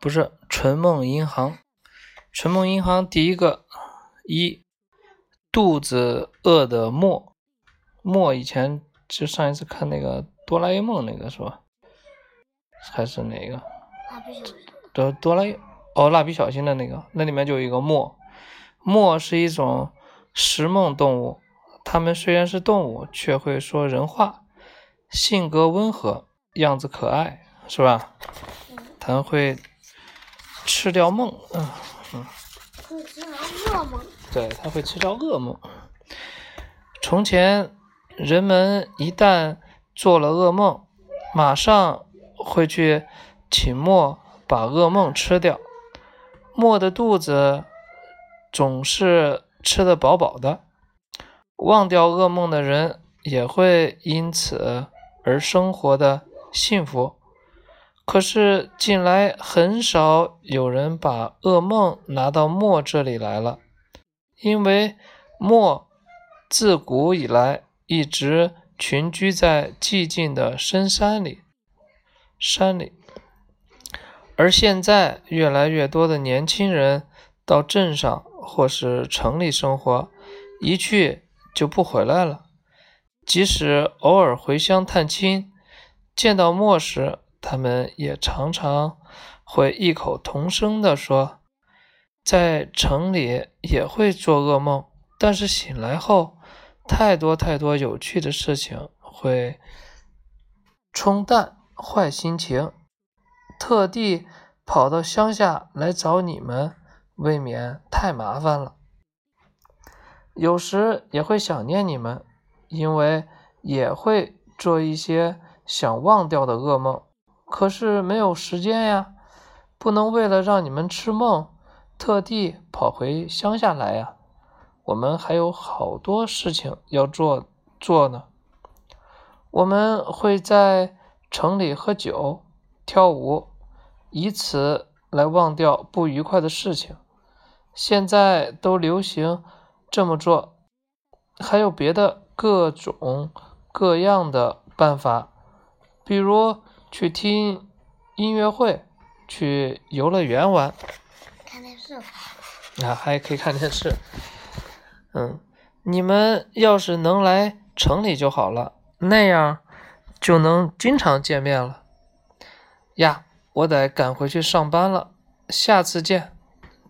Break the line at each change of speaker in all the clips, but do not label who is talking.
不是纯梦银行。纯梦银行第一个一肚子饿的墨墨以前就上一次看那个哆啦 A 梦那个是吧？还是哪个？
蜡笔小新。
哆哆啦 A 哦，蜡笔小新的那个，那里面就有一个墨。墨是一种食梦动物，它们虽然是动物，却会说人话，性格温和，样子可爱，是吧？它们会吃掉梦，嗯嗯。
会吃掉噩梦。
对，它会吃掉噩梦。从前，人们一旦做了噩梦，马上会去请墨把噩梦吃掉。墨的肚子。总是吃得饱饱的，忘掉噩梦的人也会因此而生活的幸福。可是近来很少有人把噩梦拿到墨这里来了，因为墨自古以来一直群居在寂静的深山里，山里，而现在越来越多的年轻人到镇上。或是城里生活，一去就不回来了。即使偶尔回乡探亲，见到墨时，他们也常常会异口同声地说：“在城里也会做噩梦，但是醒来后，太多太多有趣的事情会冲淡坏心情，特地跑到乡下来找你们。”未免太麻烦了，有时也会想念你们，因为也会做一些想忘掉的噩梦，可是没有时间呀，不能为了让你们吃梦，特地跑回乡下来呀。我们还有好多事情要做做呢。我们会在城里喝酒、跳舞，以此来忘掉不愉快的事情。现在都流行这么做，还有别的各种各样的办法，比如去听音乐会，去游乐园玩，
看电视，
啊，还可以看电视。嗯，你们要是能来城里就好了，那样就能经常见面了。呀，我得赶回去上班了，下次见。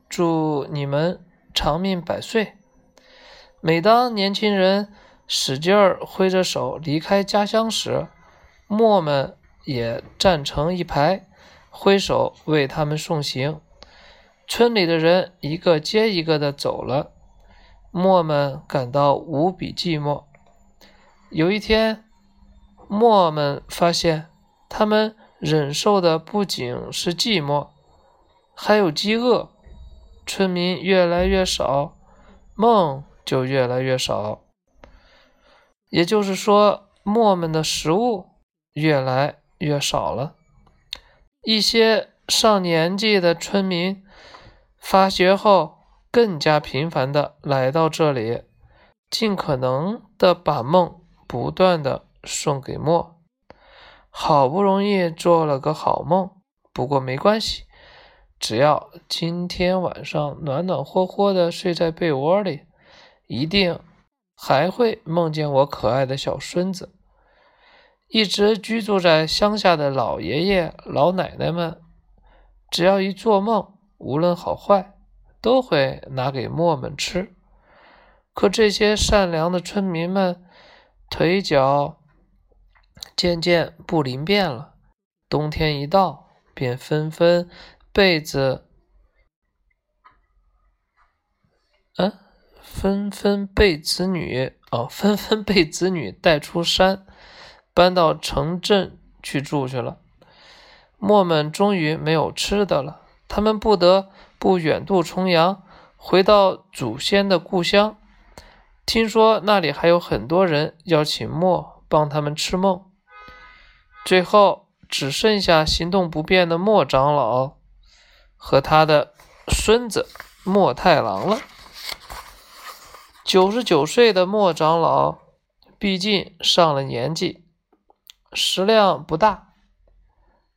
祝你们长命百岁。每当年轻人使劲儿挥着手离开家乡时，墨们也站成一排，挥手为他们送行。村里的人一个接一个的走了，墨们感到无比寂寞。有一天，墨们发现，他们忍受的不仅是寂寞，还有饥饿。村民越来越少，梦就越来越少。也就是说，墨们的食物越来越少了。一些上年纪的村民发学后，更加频繁的来到这里，尽可能的把梦不断的送给墨。好不容易做了个好梦，不过没关系。只要今天晚上暖暖和和的睡在被窝里，一定还会梦见我可爱的小孙子。一直居住在乡下的老爷爷老奶奶们，只要一做梦，无论好坏，都会拿给墨们吃。可这些善良的村民们，腿脚渐渐不灵便了，冬天一到，便纷纷。被子，嗯，纷纷被子女哦，纷纷被子女带出山，搬到城镇去住去了。墨们终于没有吃的了，他们不得不远渡重洋，回到祖先的故乡。听说那里还有很多人要请墨帮他们吃梦。最后只剩下行动不便的莫长老。和他的孙子莫太郎了。九十九岁的莫长老，毕竟上了年纪，食量不大，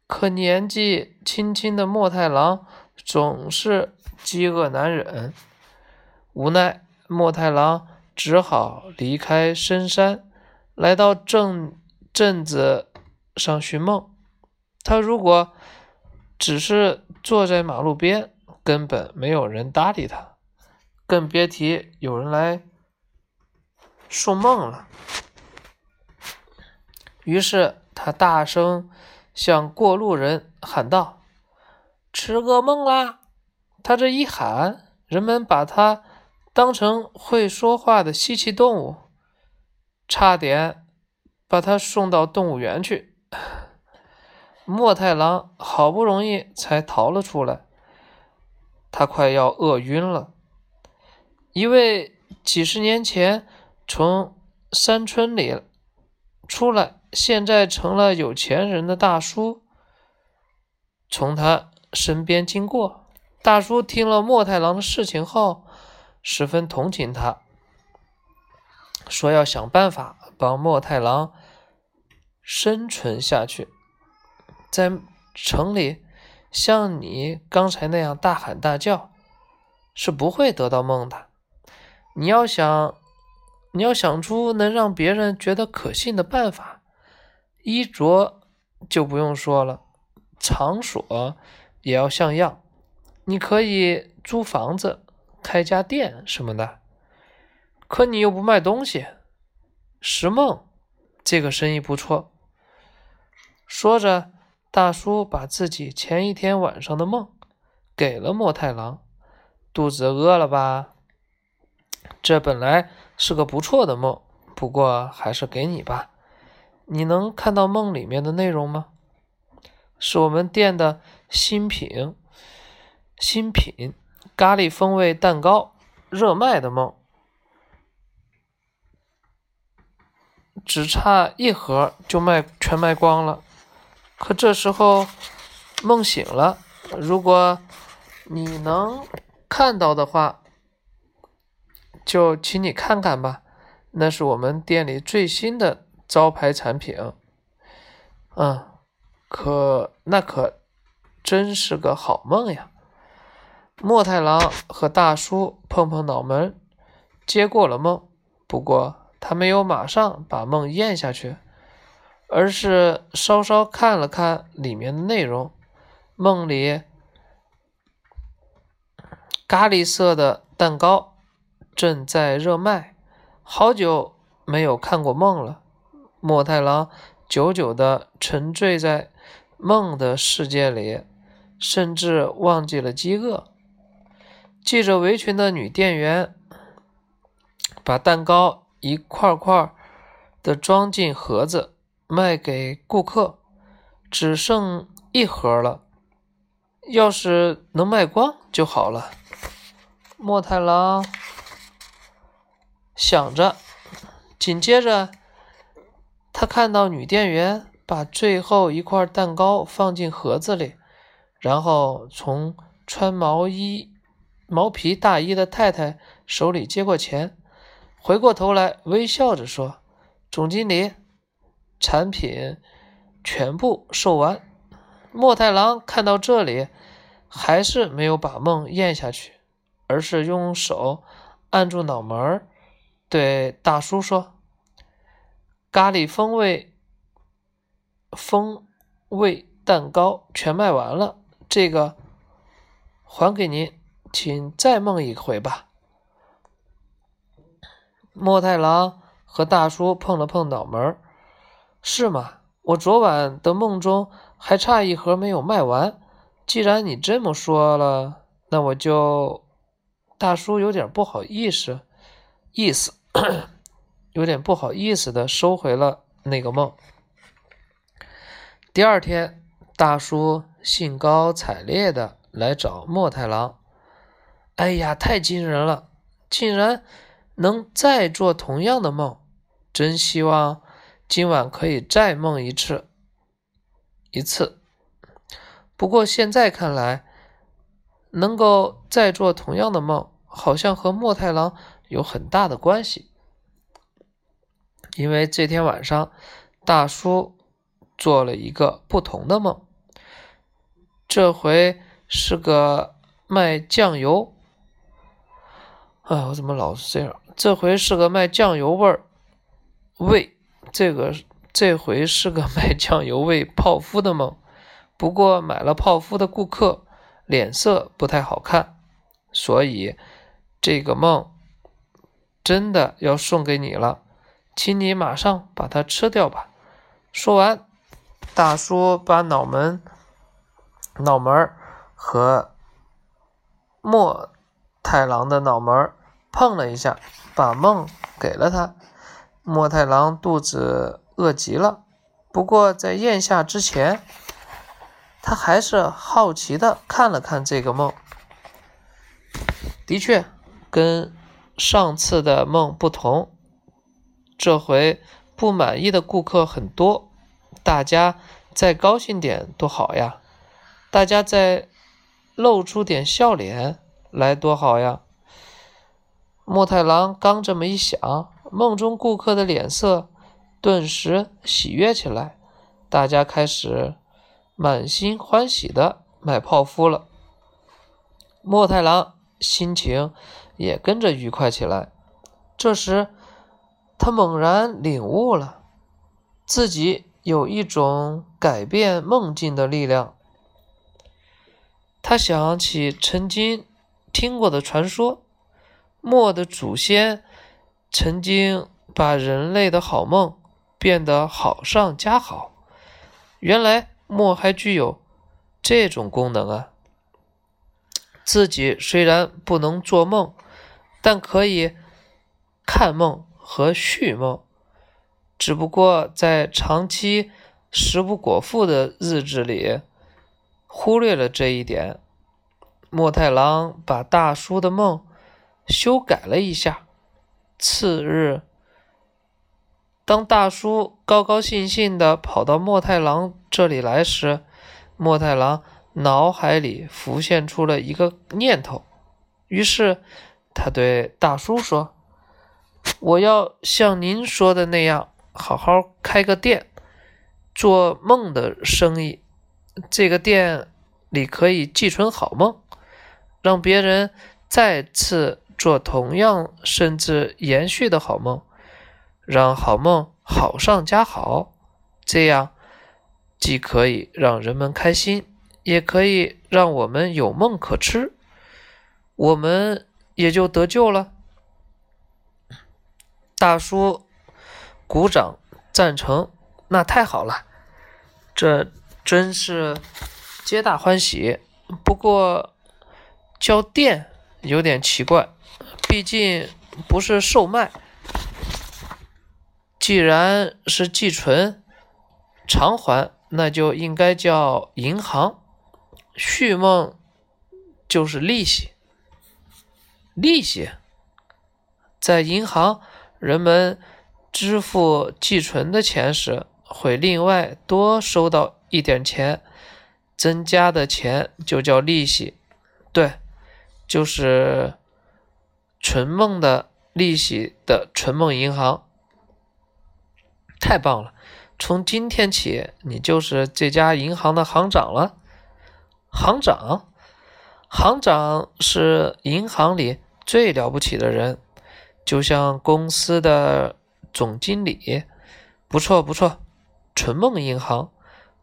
可年纪轻轻的莫太郎总是饥饿难忍，无奈莫太郎只好离开深山，来到镇镇子上寻梦。他如果只是坐在马路边，根本没有人搭理他，更别提有人来送梦了。于是他大声向过路人喊道：“吃噩梦啦！”他这一喊，人们把他当成会说话的稀奇动物，差点把他送到动物园去。莫太郎好不容易才逃了出来，他快要饿晕了。一位几十年前从山村里出来。现在成了有钱人的大叔，从他身边经过。大叔听了莫太郎的事情后，十分同情他，说要想办法帮莫太郎生存下去。在城里，像你刚才那样大喊大叫，是不会得到梦的。你要想，你要想出能让别人觉得可信的办法。衣着就不用说了，场所也要像样。你可以租房子、开家店什么的，可你又不卖东西。石梦，这个生意不错。说着，大叔把自己前一天晚上的梦给了莫太郎。肚子饿了吧？这本来是个不错的梦，不过还是给你吧。你能看到梦里面的内容吗？是我们店的新品，新品咖喱风味蛋糕热卖的梦，只差一盒就卖全卖光了。可这时候梦醒了，如果你能看到的话，就请你看看吧。那是我们店里最新的。招牌产品，嗯，可那可真是个好梦呀！莫太郎和大叔碰碰脑门，接过了梦。不过他没有马上把梦咽下去，而是稍稍看了看里面的内容。梦里咖喱色的蛋糕正在热卖，好久没有看过梦了。莫太郎久久地沉醉在梦的世界里，甚至忘记了饥饿。系着围裙的女店员把蛋糕一块块的装进盒子，卖给顾客，只剩一盒了。要是能卖光就好了。莫太郎想着，紧接着。他看到女店员把最后一块蛋糕放进盒子里，然后从穿毛衣、毛皮大衣的太太手里接过钱，回过头来微笑着说：“总经理，产品全部售完。”莫太郎看到这里，还是没有把梦咽下去，而是用手按住脑门，对大叔说。咖喱风味风味蛋糕全卖完了，这个还给您，请再梦一回吧。莫太郎和大叔碰了碰脑门是吗？我昨晚的梦中还差一盒没有卖完。既然你这么说了，那我就……大叔有点不好意思，意思。有点不好意思的收回了那个梦。第二天，大叔兴高采烈的来找墨太郎。哎呀，太惊人了，竟然能再做同样的梦！真希望今晚可以再梦一次。一次。不过现在看来，能够再做同样的梦，好像和墨太郎有很大的关系。因为这天晚上，大叔做了一个不同的梦。这回是个卖酱油。哎，我怎么老是这样？这回是个卖酱油味儿味，这个这回是个卖酱油味泡芙的梦。不过买了泡芙的顾客脸色不太好看，所以这个梦真的要送给你了，请你马上把它吃掉吧。说完，大叔把脑门、脑门和墨太郎的脑门碰了一下，把梦给了他。墨太郎肚子饿极了，不过在咽下之前。他还是好奇的看了看这个梦，的确跟上次的梦不同，这回不满意的顾客很多，大家再高兴点多好呀，大家再露出点笑脸来多好呀。莫太郎刚这么一想，梦中顾客的脸色顿时喜悦起来，大家开始。满心欢喜的买泡芙了，莫太郎心情也跟着愉快起来。这时，他猛然领悟了，自己有一种改变梦境的力量。他想起曾经听过的传说，墨的祖先曾经把人类的好梦变得好上加好。原来。墨还具有这种功能啊！自己虽然不能做梦，但可以看梦和续梦。只不过在长期食不果腹的日子里，忽略了这一点。墨太郎把大叔的梦修改了一下。次日。当大叔高高兴兴地跑到墨太郎这里来时，墨太郎脑海里浮现出了一个念头，于是他对大叔说：“我要像您说的那样，好好开个店，做梦的生意。这个店里可以寄存好梦，让别人再次做同样甚至延续的好梦。”让好梦好上加好，这样既可以让人们开心，也可以让我们有梦可吃，我们也就得救了。大叔鼓掌赞成，那太好了，这真是皆大欢喜。不过叫店有点奇怪，毕竟不是售卖。既然是寄存偿还，那就应该叫银行。续梦就是利息，利息在银行，人们支付寄存的钱时，会另外多收到一点钱，增加的钱就叫利息。对，就是存梦的利息的存梦银行。太棒了！从今天起，你就是这家银行的行长了。行长，行长是银行里最了不起的人，就像公司的总经理。不错，不错。纯梦银行，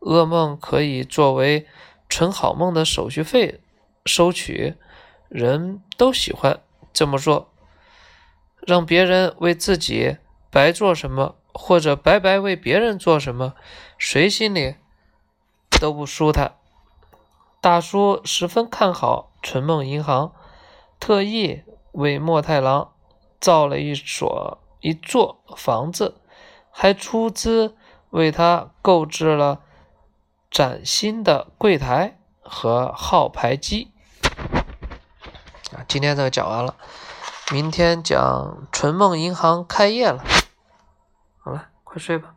噩梦可以作为存好梦的手续费收取，人都喜欢这么做。让别人为自己白做什么？或者白白为别人做什么，谁心里都不舒坦。大叔十分看好纯梦银行，特意为莫太郎造了一所一座房子，还出资为他购置了崭新的柜台和号牌机。啊，今天这个讲完了，明天讲纯梦银行开业了。好了，快睡吧。